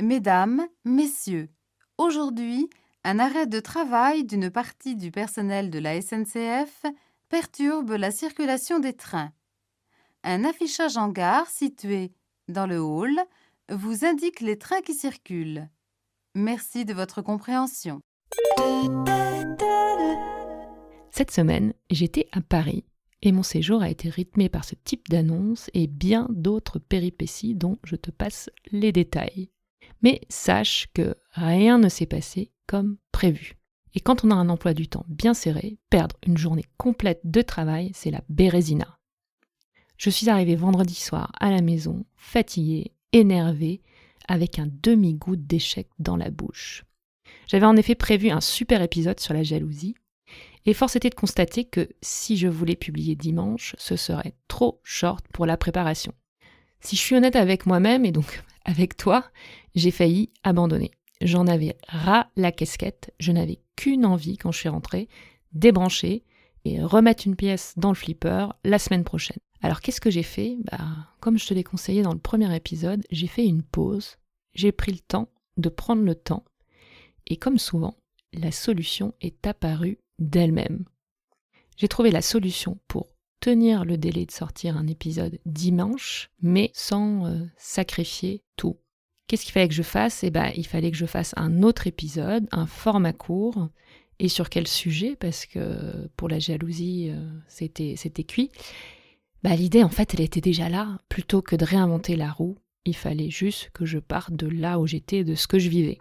Mesdames, Messieurs, aujourd'hui, un arrêt de travail d'une partie du personnel de la SNCF perturbe la circulation des trains. Un affichage en gare situé dans le hall vous indique les trains qui circulent. Merci de votre compréhension. Cette semaine, j'étais à Paris et mon séjour a été rythmé par ce type d'annonce et bien d'autres péripéties dont je te passe les détails. Mais sache que rien ne s'est passé comme prévu. Et quand on a un emploi du temps bien serré, perdre une journée complète de travail, c'est la bérésina. Je suis arrivée vendredi soir à la maison, fatiguée, énervée, avec un demi-goût d'échec dans la bouche. J'avais en effet prévu un super épisode sur la jalousie, et force était de constater que si je voulais publier dimanche, ce serait trop short pour la préparation. Si je suis honnête avec moi-même et donc avec toi, j'ai failli abandonner. J'en avais ras la casquette, je n'avais qu'une envie quand je suis rentrée, débrancher et remettre une pièce dans le flipper la semaine prochaine. Alors qu'est-ce que j'ai fait? Bah, Comme je te l'ai conseillé dans le premier épisode, j'ai fait une pause, j'ai pris le temps de prendre le temps, et comme souvent, la solution est apparue d'elle-même. J'ai trouvé la solution pour tenir le délai de sortir un épisode dimanche, mais sans euh, sacrifier tout. Qu'est-ce qu'il fallait que je fasse? Eh ben, il fallait que je fasse un autre épisode, un format court. Et sur quel sujet? Parce que pour la jalousie, euh, c'était, c'était cuit. Bah, l'idée, en fait, elle était déjà là. Plutôt que de réinventer la roue, il fallait juste que je parte de là où j'étais, de ce que je vivais.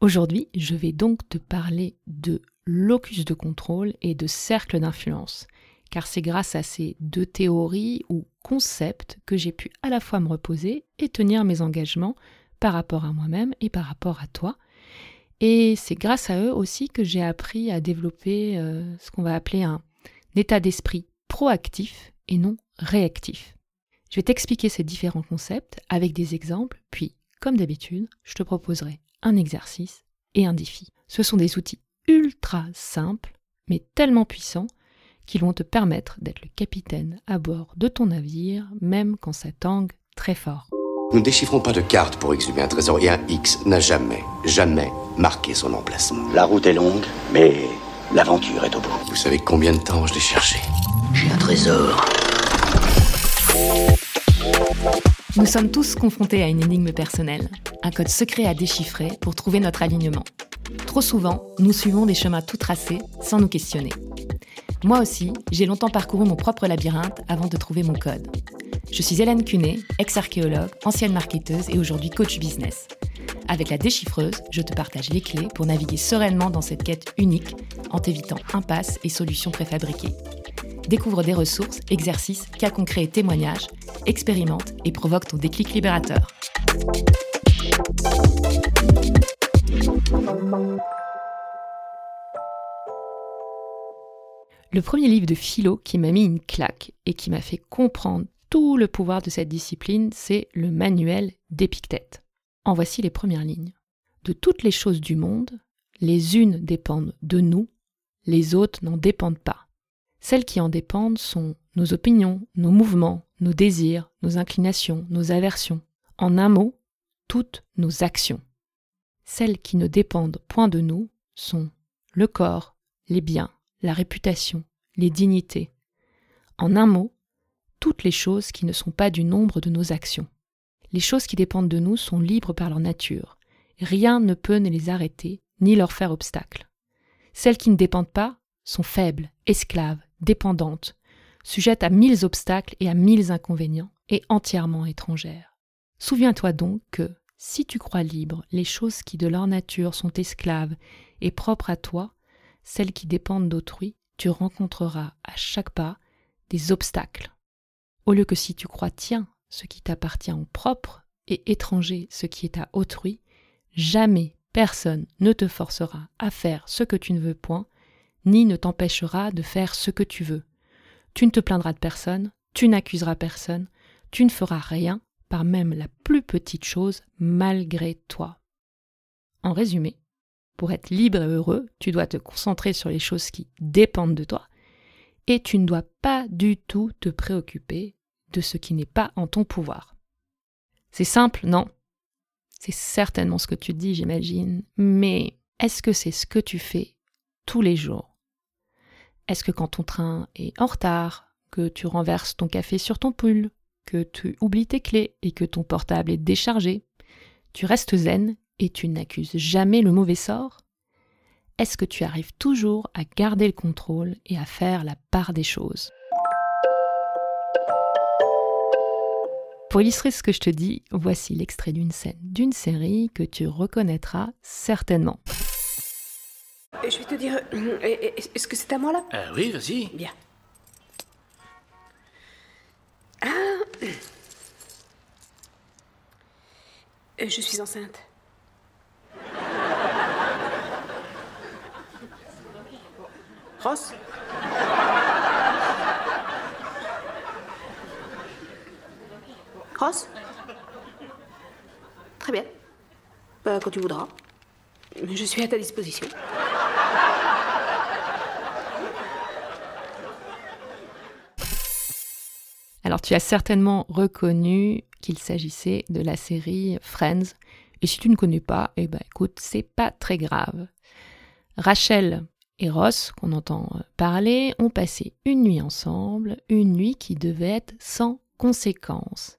Aujourd'hui, je vais donc te parler de locus de contrôle et de cercle d'influence car c'est grâce à ces deux théories ou concepts que j'ai pu à la fois me reposer et tenir mes engagements par rapport à moi-même et par rapport à toi. Et c'est grâce à eux aussi que j'ai appris à développer euh, ce qu'on va appeler un état d'esprit proactif et non réactif. Je vais t'expliquer ces différents concepts avec des exemples, puis, comme d'habitude, je te proposerai un exercice et un défi. Ce sont des outils ultra simples, mais tellement puissants qui vont te permettre d'être le capitaine à bord de ton navire, même quand ça tangue très fort. Nous ne déchiffrons pas de carte pour exhumer un trésor et un X n'a jamais, jamais marqué son emplacement. La route est longue, mais l'aventure est au bout. Vous savez combien de temps je l'ai cherché J'ai un trésor. Nous sommes tous confrontés à une énigme personnelle, un code secret à déchiffrer pour trouver notre alignement. Trop souvent, nous suivons des chemins tout tracés sans nous questionner. Moi aussi, j'ai longtemps parcouru mon propre labyrinthe avant de trouver mon code. Je suis Hélène Cunet, ex-archéologue, ancienne marketeuse et aujourd'hui coach business. Avec la déchiffreuse, je te partage les clés pour naviguer sereinement dans cette quête unique en t'évitant impasses et solutions préfabriquées. Découvre des ressources, exercices, cas concrets et témoignages, expérimente et provoque ton déclic libérateur. Le premier livre de philo qui m'a mis une claque et qui m'a fait comprendre tout le pouvoir de cette discipline, c'est le manuel d'Épictète. En voici les premières lignes. De toutes les choses du monde, les unes dépendent de nous, les autres n'en dépendent pas. Celles qui en dépendent sont nos opinions, nos mouvements, nos désirs, nos inclinations, nos aversions. En un mot, toutes nos actions. Celles qui ne dépendent point de nous sont le corps, les biens, la réputation, les dignités. En un mot, toutes les choses qui ne sont pas du nombre de nos actions. Les choses qui dépendent de nous sont libres par leur nature. Rien ne peut ne les arrêter, ni leur faire obstacle. Celles qui ne dépendent pas sont faibles, esclaves, dépendantes, sujettes à mille obstacles et à mille inconvénients, et entièrement étrangères. Souviens-toi donc que, si tu crois libre les choses qui de leur nature sont esclaves et propres à toi, celles qui dépendent d'autrui, tu rencontreras à chaque pas des obstacles. Au lieu que si tu crois tiens ce qui t'appartient en propre et étranger ce qui est à autrui, jamais personne ne te forcera à faire ce que tu ne veux point, ni ne t'empêchera de faire ce que tu veux. Tu ne te plaindras de personne, tu n'accuseras personne, tu ne feras rien, par même la plus petite chose, malgré toi. En résumé, pour être libre et heureux, tu dois te concentrer sur les choses qui dépendent de toi et tu ne dois pas du tout te préoccuper de ce qui n'est pas en ton pouvoir. C'est simple, non? C'est certainement ce que tu dis, j'imagine. Mais est-ce que c'est ce que tu fais tous les jours? Est-ce que quand ton train est en retard, que tu renverses ton café sur ton pull, que tu oublies tes clés et que ton portable est déchargé, tu restes zen et tu n'accuses jamais le mauvais sort Est-ce que tu arrives toujours à garder le contrôle et à faire la part des choses? Pour illustrer ce que je te dis, voici l'extrait d'une scène d'une série que tu reconnaîtras certainement. Je vais te dire. euh, Est-ce que c'est à moi là? Euh, oui, vas-y. Bien. Euh, Je suis enceinte. Ross? Ross? Très bien. Bah, quand tu voudras. Je suis à ta disposition. Alors tu as certainement reconnu qu'il s'agissait de la série Friends. Et si tu ne connais pas, eh ben écoute, c'est pas très grave. Rachel et Ross, qu'on entend parler, ont passé une nuit ensemble, une nuit qui devait être sans conséquences.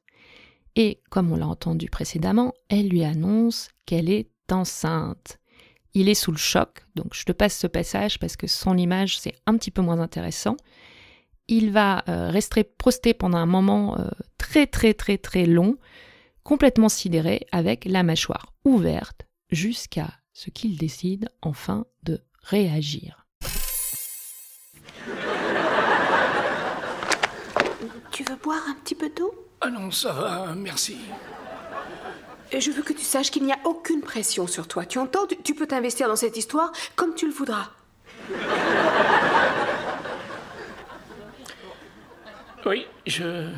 Et comme on l'a entendu précédemment, elle lui annonce qu'elle est enceinte. Il est sous le choc, donc je te passe ce passage parce que sans l'image c'est un petit peu moins intéressant. Il va euh, rester prosté pendant un moment euh, très très très très long, complètement sidéré, avec la mâchoire ouverte, jusqu'à ce qu'il décide enfin de réagir. Tu veux boire un petit peu d'eau? Ah non, ça va, merci. Et Je veux que tu saches qu'il n'y a aucune pression sur toi. Tu entends? Tu, tu peux t'investir dans cette histoire comme tu le voudras. Oui, je.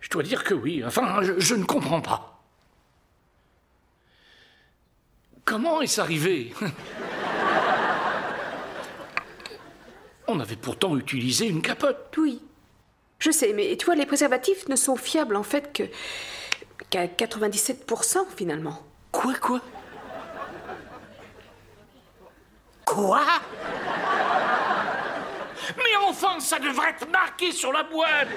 Je dois dire que oui. Enfin, je, je ne comprends pas. Comment est-ce arrivé? On avait pourtant utilisé une capote. Oui. Je sais, mais tu vois, les préservatifs ne sont fiables en fait que. qu'à 97% finalement. Quoi, quoi? Quoi? Enfin, ça devrait être marqué sur la boîte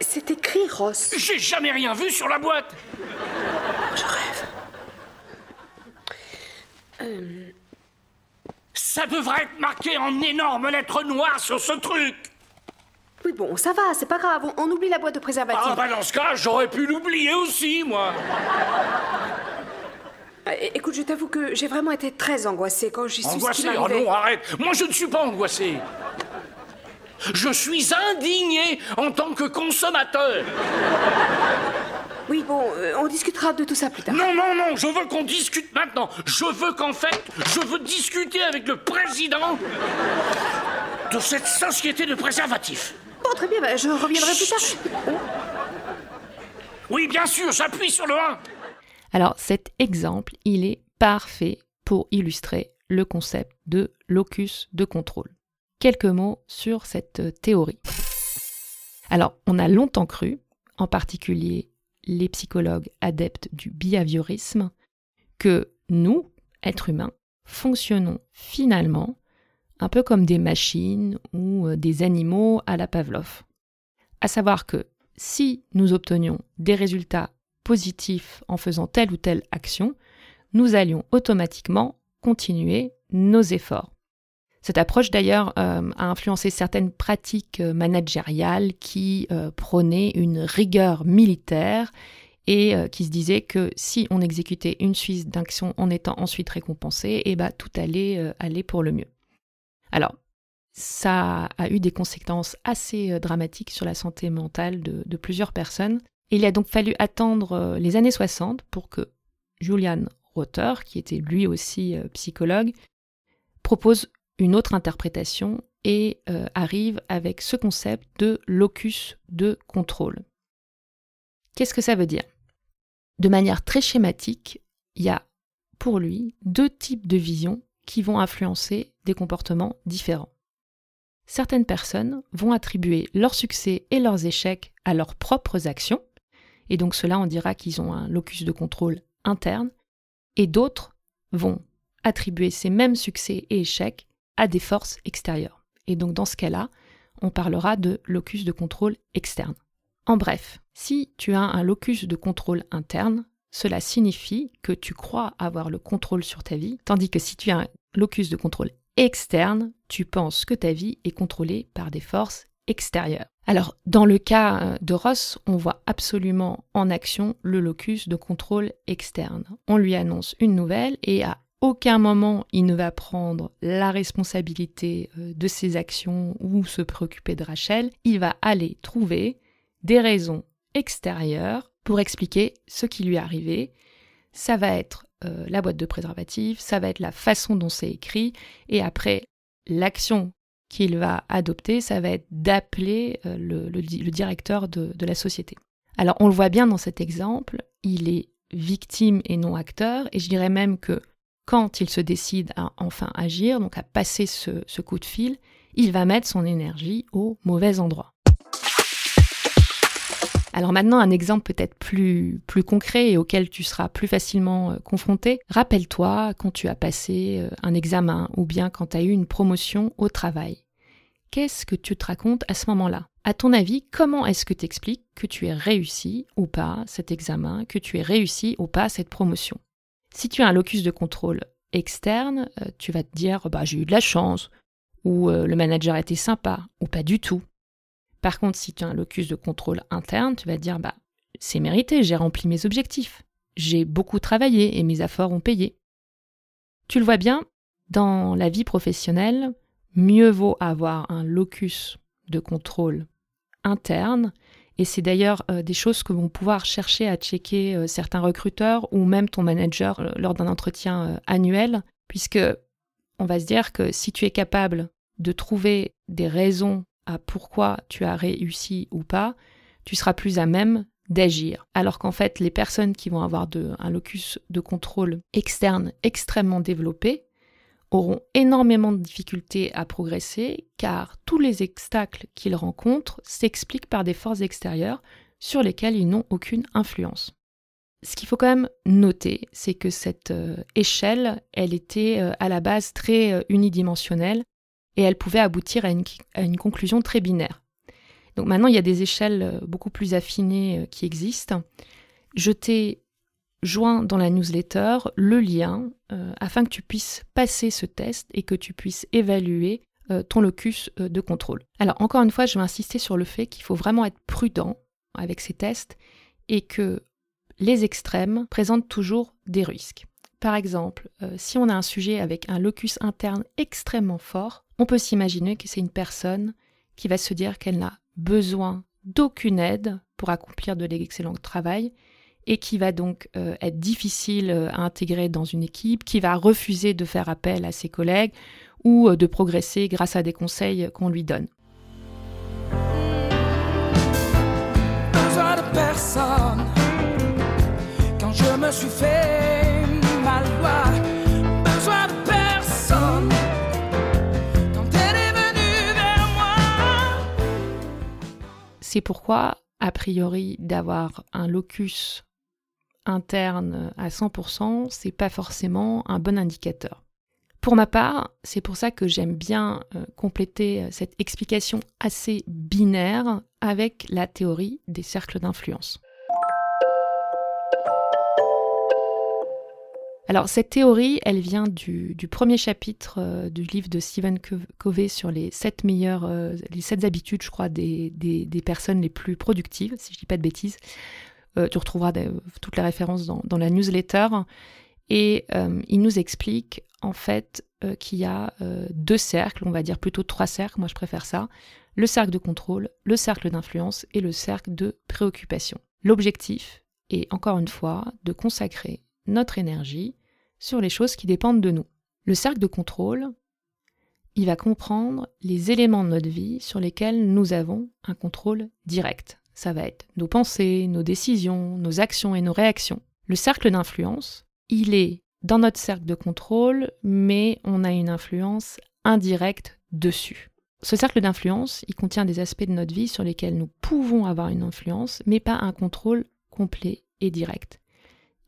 C'est écrit, Ross. J'ai jamais rien vu sur la boîte Je rêve. Ça devrait être marqué en énormes lettres noires sur ce truc Oui, bon, ça va, c'est pas grave. On, on oublie la boîte de préservatifs. Ah bah dans ce cas, j'aurais pu l'oublier aussi, moi Euh, écoute, je t'avoue que j'ai vraiment été très angoissée quand j'ai su ce qui Angoissé Oh non, arrête. Moi, je ne suis pas angoissé. Je suis indigné en tant que consommateur. Oui, bon, euh, on discutera de tout ça plus tard. Non, non, non, je veux qu'on discute maintenant. Je veux qu'en fait, je veux discuter avec le président de cette société de préservatifs. Bon, très bien, bah, je reviendrai plus tard. Oui, bien sûr, j'appuie sur le 1 Alors cet exemple, il est parfait pour illustrer le concept de locus de contrôle. Quelques mots sur cette théorie. Alors, on a longtemps cru, en particulier les psychologues adeptes du behaviorisme, que nous, êtres humains, fonctionnons finalement un peu comme des machines ou euh, des animaux à la Pavlov. À savoir que si nous obtenions des résultats en faisant telle ou telle action, nous allions automatiquement continuer nos efforts. Cette approche d'ailleurs euh, a influencé certaines pratiques euh, managériales qui euh, prônaient une rigueur militaire et qui se disaient que si on exécutait une suite d'actions en étant ensuite récompensé, et ben tout allait aller pour le mieux. Alors, ça a eu des conséquences assez dramatiques sur la santé mentale de plusieurs personnes. Il a donc fallu attendre euh, les années 60 pour que Julian Rother, qui était lui aussi euh, psychologue, propose une autre interprétation et euh, arrive avec ce concept de locus de contrôle. Qu'est-ce que ça veut dire? De manière très schématique, il y a pour lui deux types de visions qui vont influencer des comportements différents. certaines personnes vont attribuer leurs succès et leurs échecs à leurs propres actions, et donc cela on dira qu'ils ont un locus de contrôle interne, et d'autres vont attribuer ces mêmes succès et échecs à des forces extérieures. Et donc dans ce cas-là, on parlera de locus de contrôle externe. En bref, si tu as un locus de contrôle interne, cela signifie que tu crois avoir le contrôle sur ta vie, tandis que si tu as un locus de contrôle externe, tu penses que ta vie est contrôlée par des forces extérieures. Alors, dans le cas euh, de Ross, on voit absolument en action le locus de contrôle externe. On lui annonce une nouvelle et à aucun moment il ne va prendre la responsabilité euh, de ses actions ou se préoccuper de Rachel. Il va aller trouver des raisons extérieures pour expliquer ce qui lui est arrivé. Ça va être euh, la boîte de préservatif, ça va être la façon dont c'est écrit, et après, l'action qu'il va adopter, ça va être d'appeler euh, le, directeur de, la société. Alors on le voit bien dans cet exemple, il est victime et non acteur, et je dirais même que quand il se décide à enfin agir, donc à passer ce coup de fil, il va mettre son énergie au mauvais endroit. Alors maintenant, un exemple peut-être plus, plus concret et auquel tu seras plus facilement euh, confronté. Rappelle-toi quand tu as passé euh, un examen ou bien quand tu as eu une promotion au travail. Qu'est-ce que tu te racontes à ce moment-là? À ton avis, comment est-ce que tu expliques que tu es réussi ou pas cet examen, que tu es réussi ou pas cette promotion? Si tu as un locus de contrôle externe, euh, tu vas te dire bah, j'ai eu de la chance, ou le manager était sympa, ou pas du tout. Par contre, si tu as un locus de contrôle interne, tu vas dire bah c'est mérité, j'ai rempli mes objectifs. J'ai beaucoup travaillé et mes efforts ont payé. Tu le vois bien, dans la vie professionnelle, mieux vaut avoir un locus de contrôle interne et c'est d'ailleurs euh, des choses que vont pouvoir chercher à checker euh, certains recruteurs ou même ton manager euh, lors d'un entretien annuel, puisque on va se dire que si tu es capable de trouver des raisons pourquoi tu as réussi ou pas, tu seras plus à même d'agir. Alors qu'en fait, les personnes qui vont avoir un locus de contrôle externe extrêmement développé auront énormément de difficultés à progresser car tous les obstacles qu'ils rencontrent s'expliquent par des forces extérieures sur lesquelles ils n'ont aucune influence. Ce qu'il faut quand même noter, c'est que cette euh, échelle, elle était euh, à la base très euh, unidimensionnelle et elle pouvait aboutir à une, conclusion très binaire. Donc maintenant, il y a des échelles euh, beaucoup plus affinées euh, qui existent. Je t'ai joint dans la newsletter le lien euh, afin que tu puisses passer ce test et que tu puisses évaluer ton locus de contrôle. Alors encore une fois, je vais insister sur le fait qu'il faut vraiment être prudent avec ces tests et que les extrêmes présentent toujours des risques. Par exemple, si on a un sujet avec un locus interne extrêmement fort, on peut s'imaginer que c'est une personne qui va se dire qu'elle n'a besoin d'aucune aide pour accomplir de l'excellent travail et qui va donc euh, être difficile euh, à intégrer dans une équipe, qui va refuser de faire appel à ses collègues ou euh, de progresser grâce à des conseils qu'on lui donne. C'est pourquoi, a priori, d'avoir un locus interne à 100%, c'est pas forcément un bon indicateur. Pour ma part, c'est pour ça que j'aime bien euh, compléter euh, cette explication assez binaire avec la théorie des cercles d'influence. Alors cette théorie, elle vient du, premier chapitre euh, du livre de Stephen Covey sur les sept meilleures, euh, les sept habitudes, je crois, des, personnes les plus productives, si je ne dis pas de bêtises. Euh, tu retrouveras toutes les références dans, la newsletter. Et il nous explique en fait qu'il y a deux cercles, on va dire plutôt trois cercles, moi je préfère ça. Le cercle de contrôle, le cercle d'influence et le cercle de préoccupation. L'objectif est encore une fois de consacrer notre énergie sur les choses qui dépendent de nous. Le cercle de contrôle, il va comprendre les éléments de notre vie sur lesquels nous avons un contrôle direct. Ça va être nos pensées, nos décisions, nos actions et nos réactions. Le cercle d'influence, il est dans notre cercle de contrôle, mais on a une influence indirecte dessus. Ce cercle d'influence, il contient des aspects de notre vie sur lesquels nous pouvons avoir une influence, mais pas un contrôle complet et direct.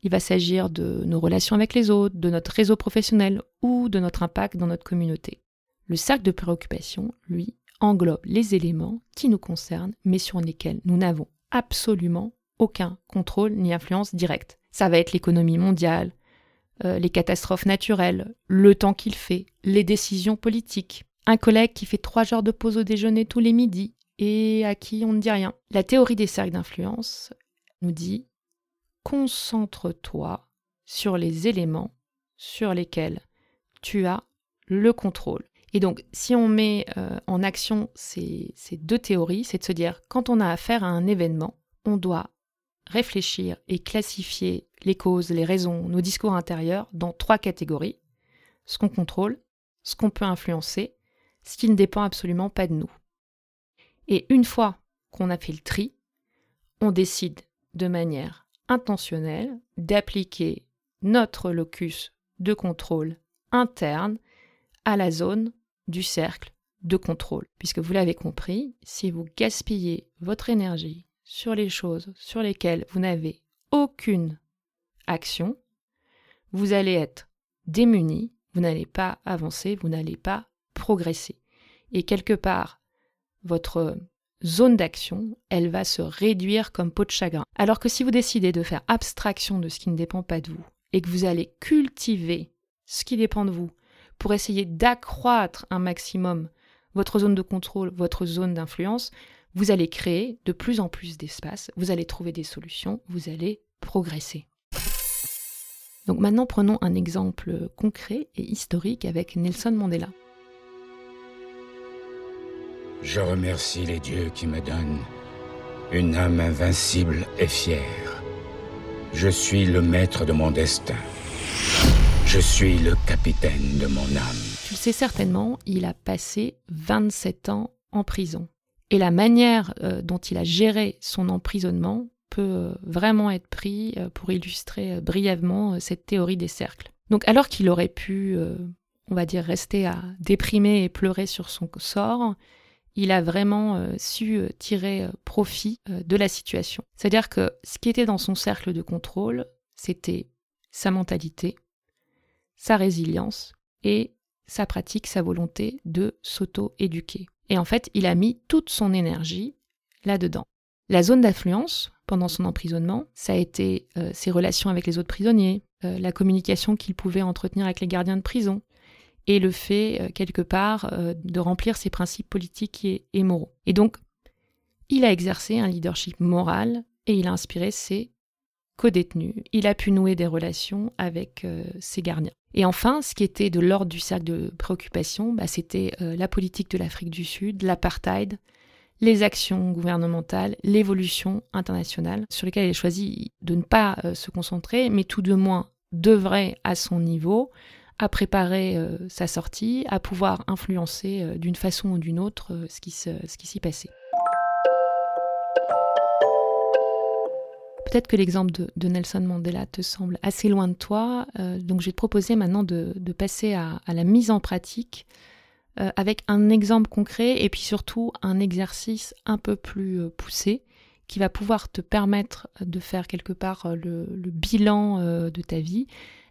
Il va s'agir de nos relations avec les autres, de notre réseau professionnel ou de notre impact dans notre communauté. Le cercle de préoccupation, lui, englobe les éléments qui nous concernent, mais sur lesquels nous n'avons absolument aucun contrôle ni influence directe. Ça va être l'économie mondiale, euh, les catastrophes naturelles, le temps qu'il fait, les décisions politiques. Un collègue qui fait trois heures de pause au déjeuner tous les midis et à qui on ne dit rien. La théorie des cercles d'influence nous dit concentre-toi sur les éléments sur lesquels tu as le contrôle. Et donc, si on met euh, en action ces, ces deux théories, c'est de se dire, quand on a affaire à un événement, on doit réfléchir et classifier les causes, les raisons, nos discours intérieurs dans trois catégories. Ce qu'on contrôle, ce qu'on peut influencer, ce qui ne dépend absolument pas de nous. Et une fois qu'on a fait le tri, on décide de manière intentionnelle d'appliquer notre locus de contrôle interne à la zone du cercle de contrôle. Puisque vous l'avez compris, si vous gaspillez votre énergie sur les choses sur lesquelles vous n'avez aucune action, vous allez être démuni, vous n'allez pas avancer, vous n'allez pas progresser. Et quelque part, votre zone d'action, elle va se réduire comme peau de chagrin. Alors que si vous décidez de faire abstraction de ce qui ne dépend pas de vous et que vous allez cultiver ce qui dépend de vous pour essayer d'accroître un maximum votre zone de contrôle, votre zone d'influence, vous allez créer de plus en plus d'espace, vous allez trouver des solutions, vous allez progresser. Donc maintenant prenons un exemple concret et historique avec Nelson Mandela. Je remercie les dieux qui me donnent une âme invincible et fière. Je suis le maître de mon destin. Je suis le capitaine de mon âme. Tu le sais certainement, il a passé 27 ans en prison. Et la manière euh, dont il a géré son emprisonnement peut euh, vraiment être pris euh, pour illustrer brièvement cette théorie des cercles. Donc alors qu'il aurait pu, on va dire, rester à déprimer et pleurer sur son sort, il a vraiment su tirer profit de la situation. C'est-à-dire que ce qui était dans son cercle de contrôle, c'était sa mentalité, sa résilience et sa pratique, sa volonté de s'auto-éduquer. Et en fait, il a mis toute son énergie là-dedans. La zone d'influence, pendant son emprisonnement, ça a été euh, ses relations avec les autres prisonniers, euh, la communication qu'il pouvait entretenir avec les gardiens de prison, et le fait, euh, quelque part, de remplir ses principes politiques et, moraux. Et donc, il a exercé un leadership moral et il a inspiré ses co-détenu, il a pu nouer des relations avec euh, ses gardiens. Et enfin, ce qui était de l'ordre du cercle de préoccupation, bah, c'était euh, la politique de l'Afrique du Sud, l'apartheid, les actions gouvernementales, l'évolution internationale, sur lesquelles il a choisi de ne pas euh, se concentrer, mais tout de moins devrait, à son niveau, à préparer sa sortie, à pouvoir influencer d'une façon ou d'une autre ce qui s'y passait. Peut-être que l'exemple de, Nelson Mandela te semble assez loin de toi, euh, donc je vais te proposer maintenant de, passer à, la mise en pratique euh, avec un exemple concret et puis surtout un exercice un peu plus euh, poussé qui va pouvoir te permettre de faire quelque part le, bilan de ta vie,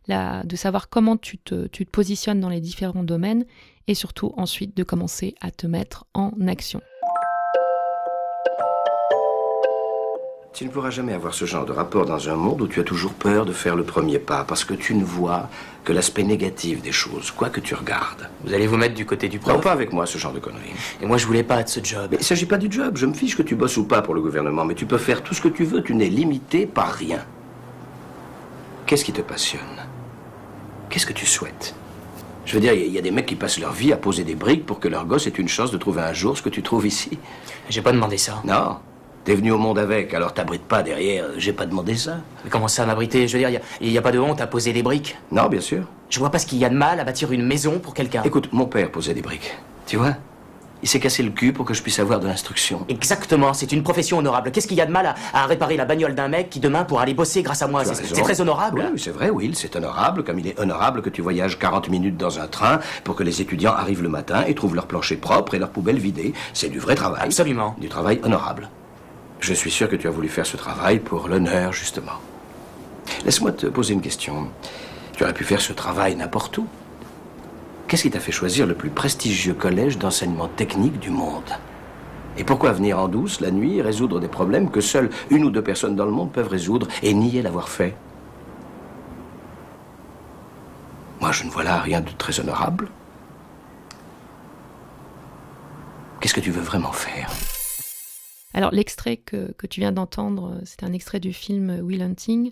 de savoir comment tu te, tu te positionnes dans les différents domaines et surtout ensuite de commencer à te mettre en action. Tu ne pourras jamais avoir ce genre de rapport dans un monde où tu as toujours peur de faire le premier pas, parce que tu ne vois que l'aspect négatif des choses, quoi que tu regardes. Vous allez vous mettre du côté du prof Non, pas avec moi, ce genre de conneries. Et moi, je voulais pas être ce job. Mais il s'agit pas du job, je me fiche que tu bosses ou pas pour le gouvernement, mais tu peux faire tout ce que tu veux, tu n'es limité par rien. Qu'est-ce qui te passionne? Qu'est-ce que tu souhaites? Je veux dire, il y, a des mecs qui passent leur vie à poser des briques pour que leur gosse ait une chance de trouver un jour ce que tu trouves ici. J'ai pas demandé ça. Non, T'es venu au monde avec, alors t'abrites pas derrière. J'ai pas demandé ça. Mais comment ça m'abriter? Je veux dire, il n'y a, pas de honte à poser des briques Non, bien sûr. Je vois pas ce qu'il y a de mal à bâtir une maison pour quelqu'un. Écoute, mon père posait des briques. Tu vois? Il s'est cassé le cul pour que je puisse avoir de l'instruction. Exactement, c'est une profession honorable. Qu'est-ce qu'il y a de mal à, à réparer la bagnole d'un mec qui demain pourra aller bosser grâce à moi? C'est très honorable. Oui, c'est vrai, Will, c'est honorable, comme il est honorable que tu voyages 40 minutes dans un train pour que les étudiants arrivent le matin et trouvent leur plancher propre et leur poubelle vidée. C'est du vrai travail. Absolument. Du travail honorable. Je suis sûr que tu as voulu faire ce travail pour l'honneur, justement. Laisse-moi te poser une question. Tu aurais pu faire ce travail n'importe où. Qu'est-ce qui t'a fait choisir le plus prestigieux collège d'enseignement technique du monde? Et pourquoi venir en douce, la nuit, résoudre des problèmes que seules une ou deux personnes dans le monde peuvent résoudre et nier l'avoir fait? Moi, je ne vois là rien de très honorable. Qu'est-ce que tu veux vraiment faire? Alors l'extrait que, que tu viens d'entendre, euh, c'est un extrait du film Will Hunting,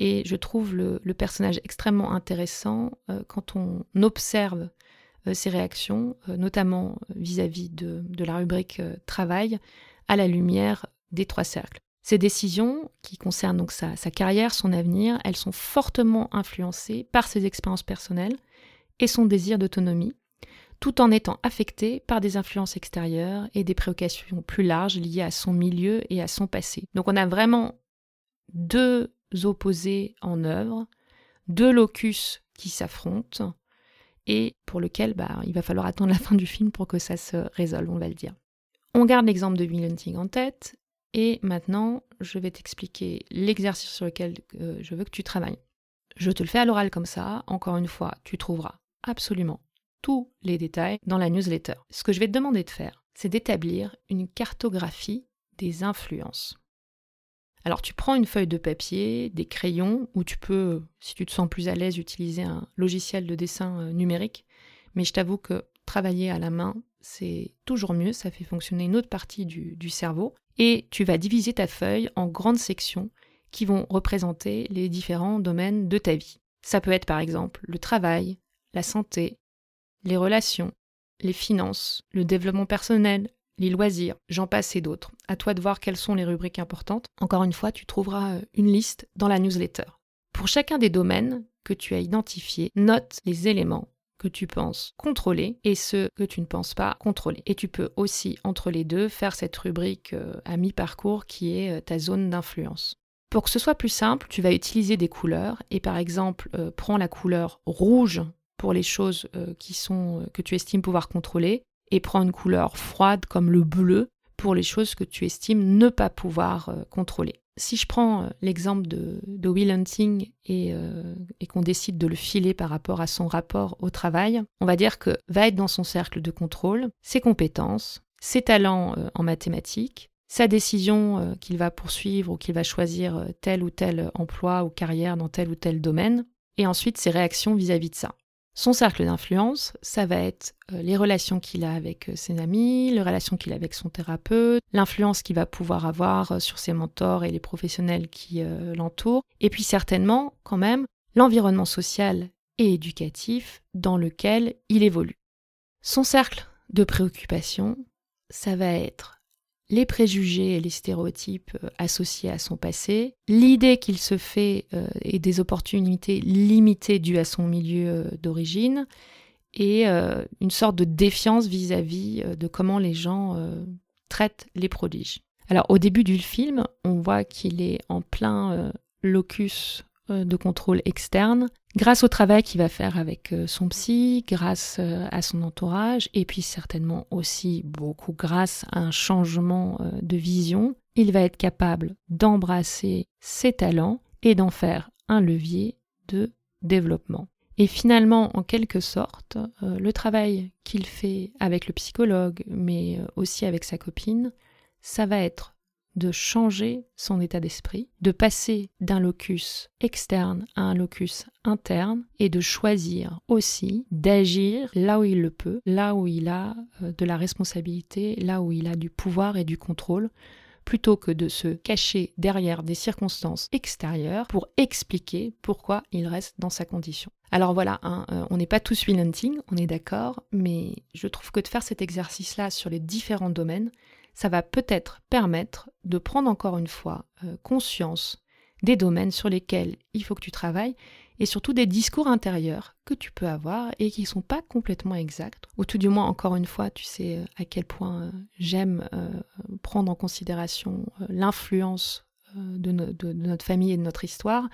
et je trouve le, personnage extrêmement intéressant euh, quand on observe euh, ses réactions, euh, notamment vis-à-vis de, la rubrique travail, à la lumière des trois cercles. Ces décisions, qui concernent donc sa carrière, son avenir, elles sont fortement influencées par ses expériences personnelles et son désir d'autonomie, tout en étant affectées par des influences extérieures et des préoccupations plus larges liées à son milieu et à son passé. Donc on a vraiment deux opposés en œuvre, deux locus qui s'affrontent et pour lequel bah, il va falloir attendre la fin du film pour que ça se résolve, on va le dire. On garde l'exemple de Will Hunting en tête et maintenant je vais t'expliquer l'exercice sur lequel euh, je veux que tu travailles. Je te le fais à l'oral comme ça, encore une fois, tu trouveras absolument tous les détails dans la newsletter. Ce que je vais te demander de faire, c'est d'établir une cartographie des influences. Alors tu prends une feuille de papier, des crayons, ou tu peux, si tu te sens plus à l'aise, utiliser un logiciel de dessin euh, numérique. Mais je t'avoue que travailler à la main, c'est toujours mieux, ça fait fonctionner une autre partie du, du cerveau. Et tu vas diviser ta feuille en grandes sections qui vont représenter les différents domaines de ta vie. Ça peut être par exemple le travail, la santé, les relations, les finances, le développement personnel, les loisirs, j'en passe et d'autres. À toi de voir quelles sont les rubriques importantes. Encore une fois, tu trouveras euh, une liste dans la newsletter. Pour chacun des domaines que tu as identifiés, note les éléments que tu penses contrôler et ceux que tu ne penses pas contrôler. Et tu peux aussi, entre les deux, faire cette rubrique euh, à mi-parcours qui est euh, ta zone d'influence. Pour que ce soit plus simple, tu vas utiliser des couleurs et par exemple, prends la couleur rouge pour les choses qui sont, que tu estimes pouvoir contrôler et prends une couleur froide comme le bleu pour les choses que tu estimes ne pas pouvoir euh, contrôler. Si je prends euh, l'exemple de, Will Hunting et, euh, et qu'on décide de le filer par rapport à son rapport au travail, on va dire que va être dans son cercle de contrôle ses compétences, ses talents en mathématiques, sa décision qu'il va poursuivre ou qu'il va choisir tel ou tel emploi ou carrière dans tel ou tel domaine, et ensuite ses réactions vis-à-vis de ça. Son cercle d'influence, ça va être euh, les relations qu'il a avec euh, ses amis, les relations qu'il a avec son thérapeute, l'influence qu'il va pouvoir avoir euh, sur ses mentors et les professionnels qui l'entourent, et puis certainement, quand même, l'environnement social et éducatif dans lequel il évolue. Son cercle de préoccupation, ça va être les préjugés et les stéréotypes euh, associés à son passé, l'idée qu'il se fait euh, et des opportunités limitées dues à son milieu euh, d'origine, et une sorte de défiance vis-à-vis de comment les gens traitent les prodiges. Alors au début du film, on voit qu'il est en plein locus de contrôle externe, grâce au travail qu'il va faire avec euh, son psy, grâce euh, à son entourage, et puis certainement aussi beaucoup grâce à un changement euh, de vision, il va être capable d'embrasser ses talents et d'en faire un levier de développement. Et finalement, en quelque sorte, le travail qu'il fait avec le psychologue, mais aussi avec sa copine, ça va être de changer son état d'esprit, de passer d'un locus externe à un locus interne et de choisir aussi d'agir là où il le peut, là où il a euh, de la responsabilité, là où il a du pouvoir et du contrôle, plutôt que de se cacher derrière des circonstances extérieures pour expliquer pourquoi il reste dans sa condition. Alors voilà, hein, euh, on n'est pas tous Hunting, on est d'accord, mais je trouve que de faire cet exercice-là sur les différents domaines, ça va peut-être permettre de prendre encore une fois euh, conscience des domaines sur lesquels il faut que tu travailles et surtout des discours intérieurs que tu peux avoir et qui ne sont pas complètement exacts. Ou tout du moins, encore une fois, tu sais euh, à quel point euh, j'aime prendre en considération l'influence de, notre famille et de notre histoire,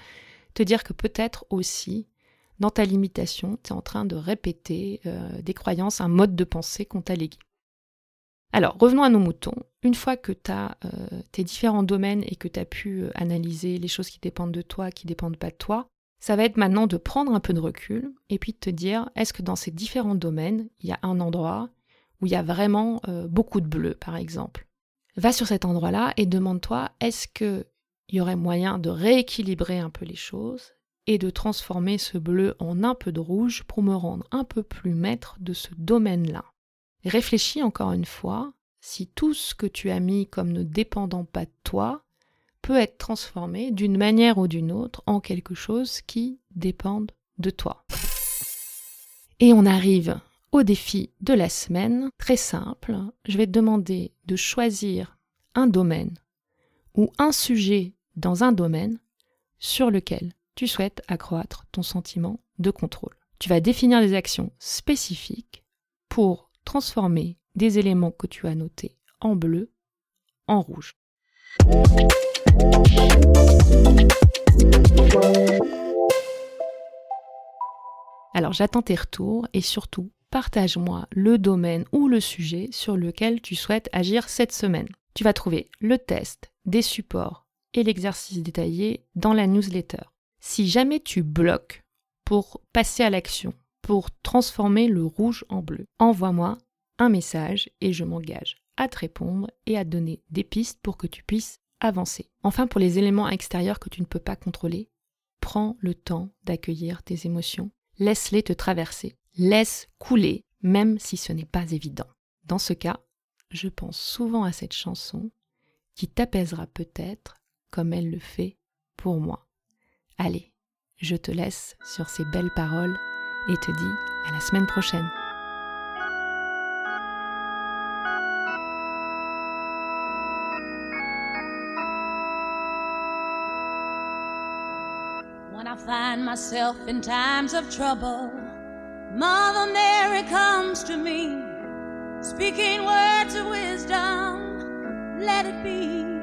te dire que peut-être aussi, dans ta limitation, tu es en train de répéter des croyances, un mode de pensée qu'on t'a légué. Alors, revenons à nos moutons. Une fois que tu as tes différents domaines et que tu as pu analyser les choses qui dépendent de toi, qui dépendent pas de toi, ça va être maintenant de prendre un peu de recul et puis de te dire, est-ce que dans ces différents domaines, il y a un endroit où il y a vraiment euh, beaucoup de bleu, par exemple? Va sur cet endroit-là et demande-toi, est-ce qu'il y aurait moyen de rééquilibrer un peu les choses et de transformer ce bleu en un peu de rouge pour me rendre un peu plus maître de ce domaine-là? Réfléchis encore une fois si tout ce que tu as mis comme ne dépendant pas de toi peut être transformé d'une manière ou d'une autre en quelque chose qui dépende de toi. Et on arrive au défi de la semaine, très simple. Je vais te demander de choisir un domaine ou un sujet dans un domaine sur lequel tu souhaites accroître ton sentiment de contrôle. Tu vas définir des actions spécifiques pour transformer des éléments que tu as notés en bleu en rouge. Alors j'attends tes retours et surtout partage-moi le domaine ou le sujet sur lequel tu souhaites agir cette semaine. Tu vas trouver le test, des supports et l'exercice détaillé dans la newsletter. Si jamais tu bloques pour passer à l'action, pour transformer le rouge en bleu, envoie-moi un message et je m'engage à te répondre et à donner des pistes pour que tu puisses avancer. Enfin, pour les éléments extérieurs que tu ne peux pas contrôler, prends le temps d'accueillir tes émotions, laisse-les te traverser, laisse couler, même si ce n'est pas évident. Dans ce cas, je pense souvent à cette chanson qui t'apaisera peut-être comme elle le fait pour moi. Allez, je te laisse sur ces belles paroles et te dis à la semaine prochaine. When I find myself in times of trouble, Mother Mary comes to me, speaking words of wisdom. Let it be.